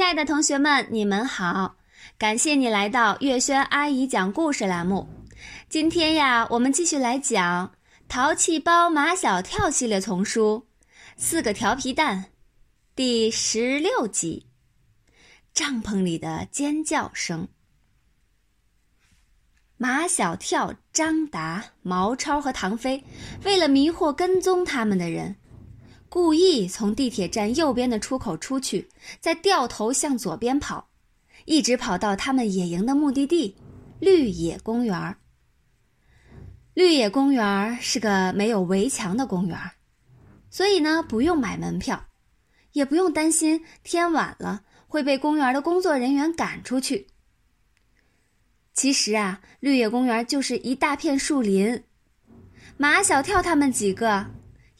亲爱的同学们，你们好！感谢你来到月轩阿姨讲故事栏目。今天呀，我们继续来讲《淘气包马小跳》系列丛书《四个调皮蛋》第十六集：帐篷里的尖叫声。马小跳、张达、毛超和唐飞为了迷惑跟踪他们的人。故意从地铁站右边的出口出去，再掉头向左边跑，一直跑到他们野营的目的地——绿野公园。绿野公园是个没有围墙的公园，所以呢，不用买门票，也不用担心天晚了会被公园的工作人员赶出去。其实啊，绿野公园就是一大片树林。马小跳他们几个。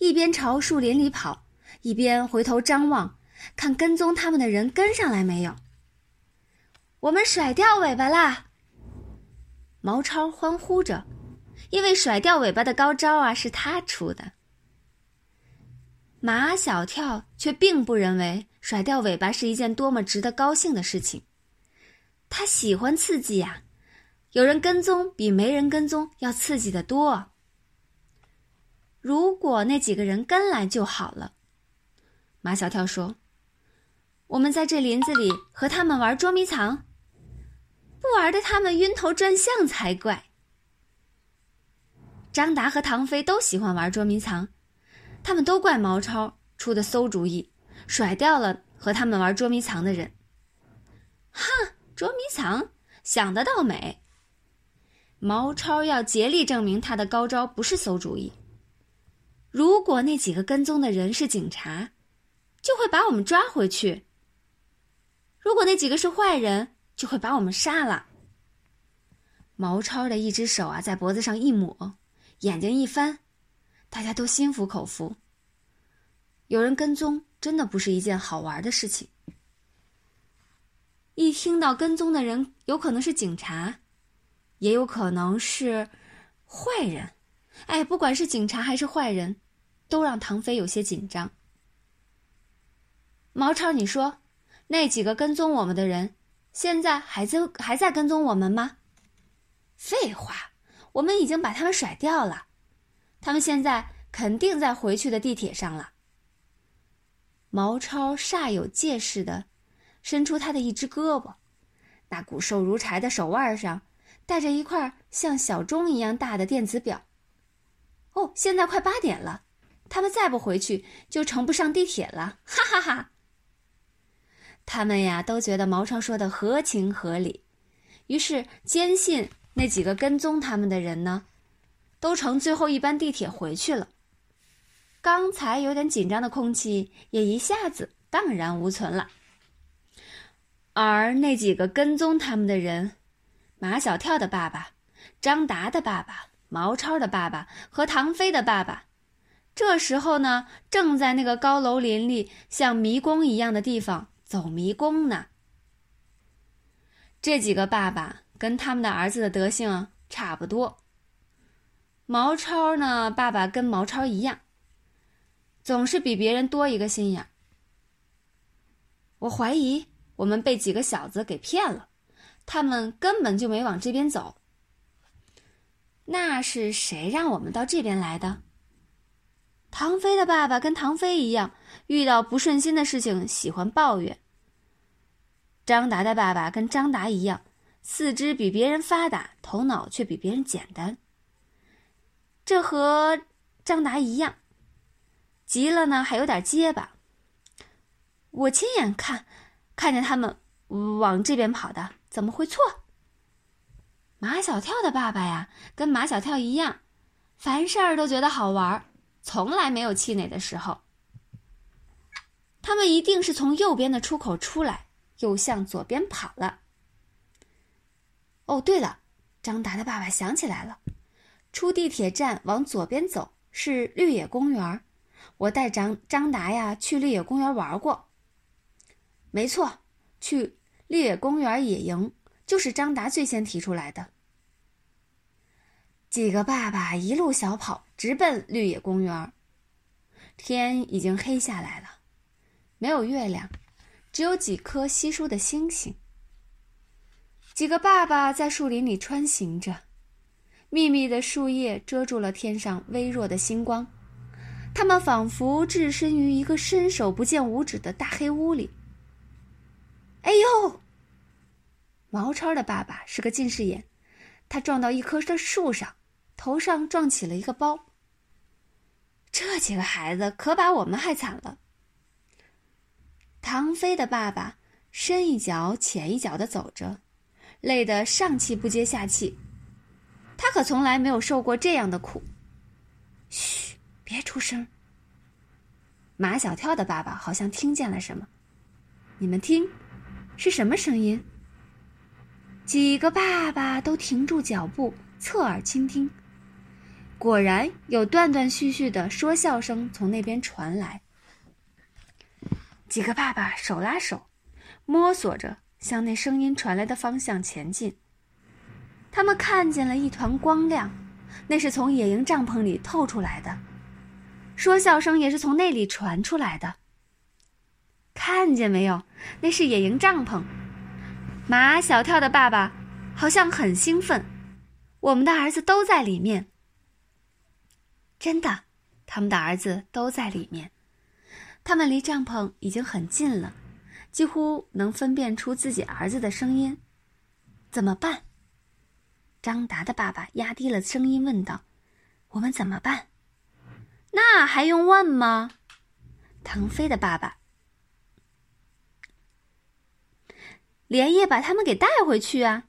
一边朝树林里跑，一边回头张望，看跟踪他们的人跟上来没有。我们甩掉尾巴啦！毛超欢呼着，因为甩掉尾巴的高招啊是他出的。马小跳却并不认为甩掉尾巴是一件多么值得高兴的事情。他喜欢刺激呀，有人跟踪比没人跟踪要刺激的多。如果那几个人跟来就好了，马小跳说：“我们在这林子里和他们玩捉迷藏，不玩的他们晕头转向才怪。”张达和唐飞都喜欢玩捉迷藏，他们都怪毛超出的馊主意，甩掉了和他们玩捉迷藏的人。哼，捉迷藏想得倒美！毛超要竭力证明他的高招不是馊主意。如果那几个跟踪的人是警察，就会把我们抓回去；如果那几个是坏人，就会把我们杀了。毛超的一只手啊，在脖子上一抹，眼睛一翻，大家都心服口服。有人跟踪，真的不是一件好玩的事情。一听到跟踪的人有可能是警察，也有可能是坏人。哎，不管是警察还是坏人，都让唐飞有些紧张。毛超，你说，那几个跟踪我们的人，现在还在还在跟踪我们吗？废话，我们已经把他们甩掉了，他们现在肯定在回去的地铁上了。毛超煞有介事的伸出他的一只胳膊，那骨瘦如柴的手腕上戴着一块像小钟一样大的电子表。哦，现在快八点了，他们再不回去就乘不上地铁了，哈哈哈！他们呀都觉得毛超说的合情合理，于是坚信那几个跟踪他们的人呢，都乘最后一班地铁回去了。刚才有点紧张的空气也一下子荡然无存了。而那几个跟踪他们的人，马小跳的爸爸，张达的爸爸。毛超的爸爸和唐飞的爸爸，这时候呢，正在那个高楼林立像迷宫一样的地方走迷宫呢。这几个爸爸跟他们的儿子的德性差不多。毛超呢，爸爸跟毛超一样，总是比别人多一个心眼。我怀疑我们被几个小子给骗了，他们根本就没往这边走。那是谁让我们到这边来的？唐飞的爸爸跟唐飞一样，遇到不顺心的事情喜欢抱怨。张达的爸爸跟张达一样，四肢比别人发达，头脑却比别人简单。这和张达一样，急了呢还有点结巴。我亲眼看，看见他们往这边跑的，怎么会错？马小跳的爸爸呀，跟马小跳一样，凡事儿都觉得好玩，从来没有气馁的时候。他们一定是从右边的出口出来，又向左边跑了。哦，对了，张达的爸爸想起来了，出地铁站往左边走是绿野公园，我带张张达呀去绿野公园玩过。没错，去绿野公园野营。就是张达最先提出来的。几个爸爸一路小跑，直奔绿野公园。天已经黑下来了，没有月亮，只有几颗稀疏的星星。几个爸爸在树林里穿行着，密密的树叶遮住了天上微弱的星光，他们仿佛置身于一个伸手不见五指的大黑屋里。哎呦！毛超的爸爸是个近视眼，他撞到一棵的树上，头上撞起了一个包。这几个孩子可把我们害惨了。唐飞的爸爸深一脚浅一脚的走着，累得上气不接下气。他可从来没有受过这样的苦。嘘，别出声。马小跳的爸爸好像听见了什么，你们听，是什么声音？几个爸爸都停住脚步，侧耳倾听。果然有断断续续的说笑声从那边传来。几个爸爸手拉手，摸索着向那声音传来的方向前进。他们看见了一团光亮，那是从野营帐篷里透出来的，说笑声也是从那里传出来的。看见没有？那是野营帐篷。马小跳的爸爸好像很兴奋，我们的儿子都在里面。真的，他们的儿子都在里面。他们离帐篷已经很近了，几乎能分辨出自己儿子的声音。怎么办？张达的爸爸压低了声音问道：“我们怎么办？”那还用问吗？腾飞的爸爸。连夜把他们给带回去啊！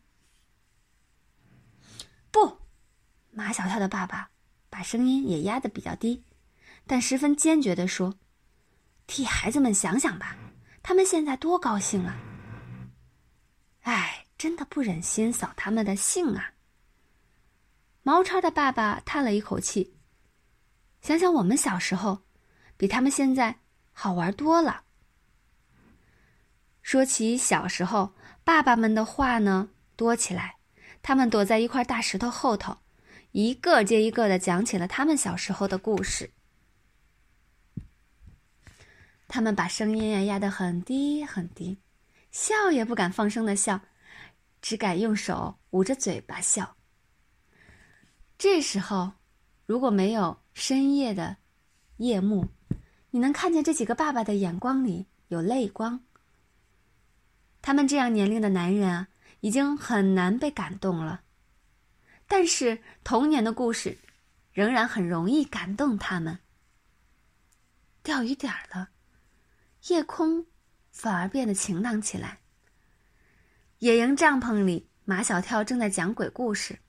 不，马小跳的爸爸把声音也压得比较低，但十分坚决的说：“替孩子们想想吧，他们现在多高兴啊！哎，真的不忍心扫他们的兴啊！”毛超的爸爸叹了一口气，想想我们小时候，比他们现在好玩多了。说起小时候，爸爸们的话呢多起来，他们躲在一块大石头后头，一个接一个的讲起了他们小时候的故事。他们把声音呀压得很低很低，笑也不敢放声的笑，只敢用手捂着嘴巴笑。这时候，如果没有深夜的夜幕，你能看见这几个爸爸的眼光里有泪光。他们这样年龄的男人啊，已经很难被感动了。但是童年的故事，仍然很容易感动他们。钓鱼点儿了，夜空反而变得晴朗起来。野营帐篷里，马小跳正在讲鬼故事。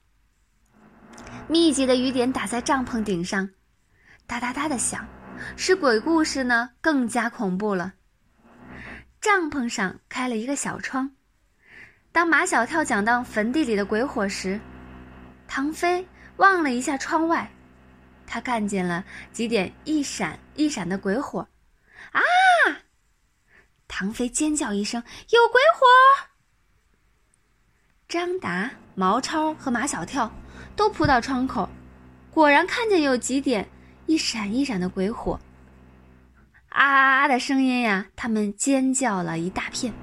密集的雨点打在帐篷顶上，哒哒哒的响，使鬼故事呢更加恐怖了。帐篷上开了一个小窗。当马小跳讲到坟地里的鬼火时，唐飞望了一下窗外，他看见了几点一闪一闪的鬼火。啊！唐飞尖叫一声：“有鬼火！”张达、毛超和马小跳都扑到窗口，果然看见有几点一闪一闪的鬼火。啊啊啊的声音呀！他们尖叫了一大片。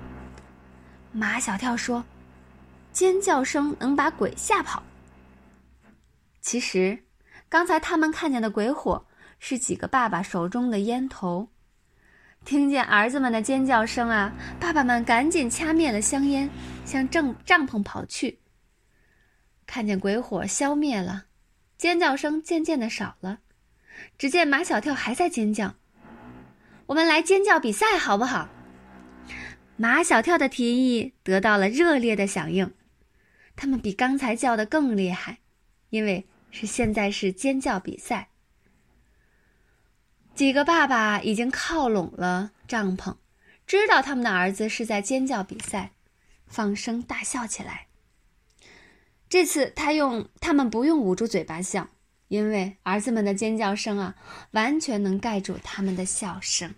马小跳说：“尖叫声能把鬼吓跑。”其实，刚才他们看见的鬼火是几个爸爸手中的烟头。听见儿子们的尖叫声啊，爸爸们赶紧掐灭了香烟，向正帐篷跑去。看见鬼火消灭了，尖叫声渐渐的少了。只见马小跳还在尖叫。我们来尖叫比赛好不好？马小跳的提议得到了热烈的响应，他们比刚才叫的更厉害，因为是现在是尖叫比赛。几个爸爸已经靠拢了帐篷，知道他们的儿子是在尖叫比赛，放声大笑起来。这次他用他们不用捂住嘴巴笑。因为儿子们的尖叫声啊，完全能盖住他们的笑声。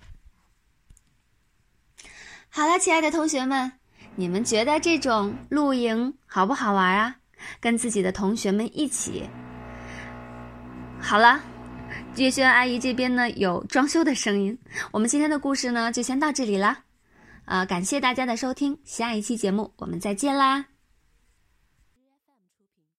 好了，亲爱的同学们，你们觉得这种露营好不好玩啊？跟自己的同学们一起。好了，月轩阿姨这边呢有装修的声音。我们今天的故事呢就先到这里啦。啊，感谢大家的收听，下一期节目我们再见啦。